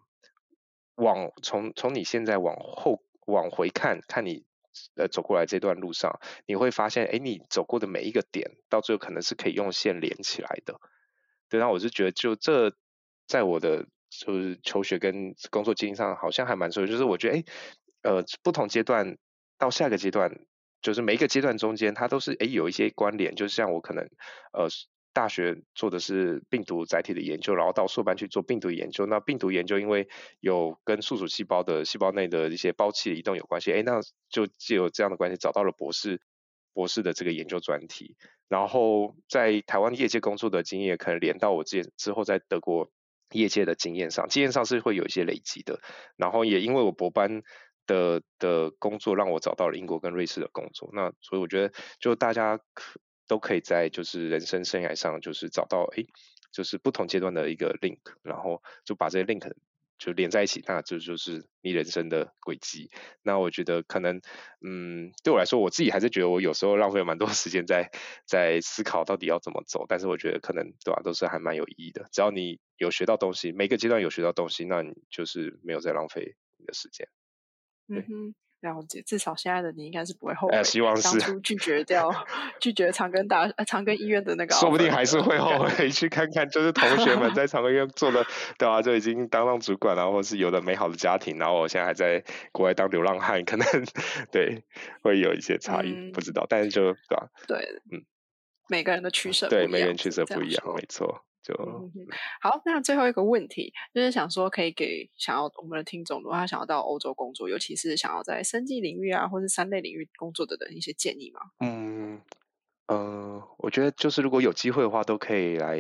往从从你现在往后。往回看看你呃走过来这段路上，你会发现，哎，你走过的每一个点，到最后可能是可以用线连起来的。对，那我是觉得，就这在我的就是求学跟工作经历上，好像还蛮重要。就是我觉得，哎，呃，不同阶段到下一个阶段，就是每一个阶段中间，它都是哎有一些关联。就像我可能呃。大学做的是病毒载体的研究，然后到硕班去做病毒研究。那病毒研究因为有跟宿主细胞的细胞内的一些胞器移动有关系，哎，那就借由这样的关系找到了博士博士的这个研究专题。然后在台湾业界工作的经验，可能连到我之之后在德国业界的经验上，经验上是会有一些累积的。然后也因为我博班的的工作，让我找到了英国跟瑞士的工作。那所以我觉得，就大家可。都可以在就是人生生涯上就是找到哎，就是不同阶段的一个 link，然后就把这些 link 就连在一起，那这就是你人生的轨迹。那我觉得可能嗯，对我来说，我自己还是觉得我有时候浪费了蛮多 时间在在思考到底要怎么走，但是我觉得可能对吧，都是还蛮有意义的。只要你有学到东西，每个阶段有学到东西，那你就是没有在浪费你的时间。嗯哼。了解，至少现在的你应该是不会后悔，呃希望是当初拒绝掉 拒绝长庚大呃长庚医院的那个，说不定还是会后悔去看看，就是同学们在长庚医院做的，对啊，就已经当上主管了，或是有了美好的家庭，然后我现在还在国外当流浪汉，可能对会有一些差异，嗯不知道，但是就对吧、对，嗯，每个人的取舍对，每个人取舍不一样，没错，就、嗯好，那最后一个问题就是想说，可以给想要我们的听众，如果他想要到欧洲工作，尤其是想要在生技领域啊，或是三类领域工作的人，一些建议吗？嗯，呃，我觉得就是如果有机会的话，都可以来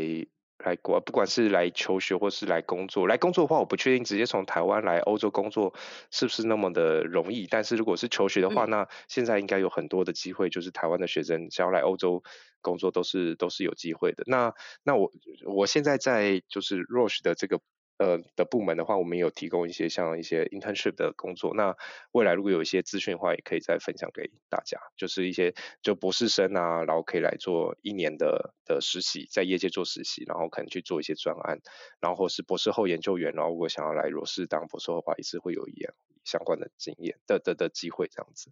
来国，不管是来求学或是来工作。来工作的话，我不确定直接从台湾来欧洲工作是不是那么的容易。但是如果是求学的话，那现在应该有很多的机会，就是台湾的学生想要来欧洲工作都是都是有机会的。那那我我现在在就是 Roche 的这个。呃的部门的话，我们有提供一些像一些 internship 的工作。那未来如果有一些资讯的话，也可以再分享给大家，就是一些就博士生啊，然后可以来做一年的的实习，在业界做实习，然后可能去做一些专案，然后或是博士后研究员，然后如果想要来罗氏当博士后的话，也是会有一样相关的经验的的的机会这样子。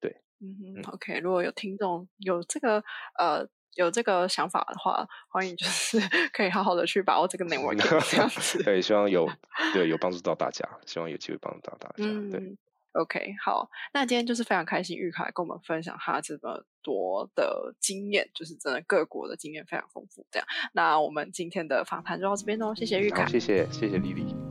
对嗯哼，OK，如果有听众有这个呃有这个想法的话，欢迎就是 可以好好的去把握这个 network 这样子。对，希望有 对有帮助到大家，希望有机会帮助到大家。对，嗯，OK，好，那今天就是非常开心，玉凯跟我们分享他这么多的经验，就是真的各国的经验非常丰富。这样，那我们今天的访谈就到这边喽，谢谢玉凯好，。谢谢谢谢丽丽。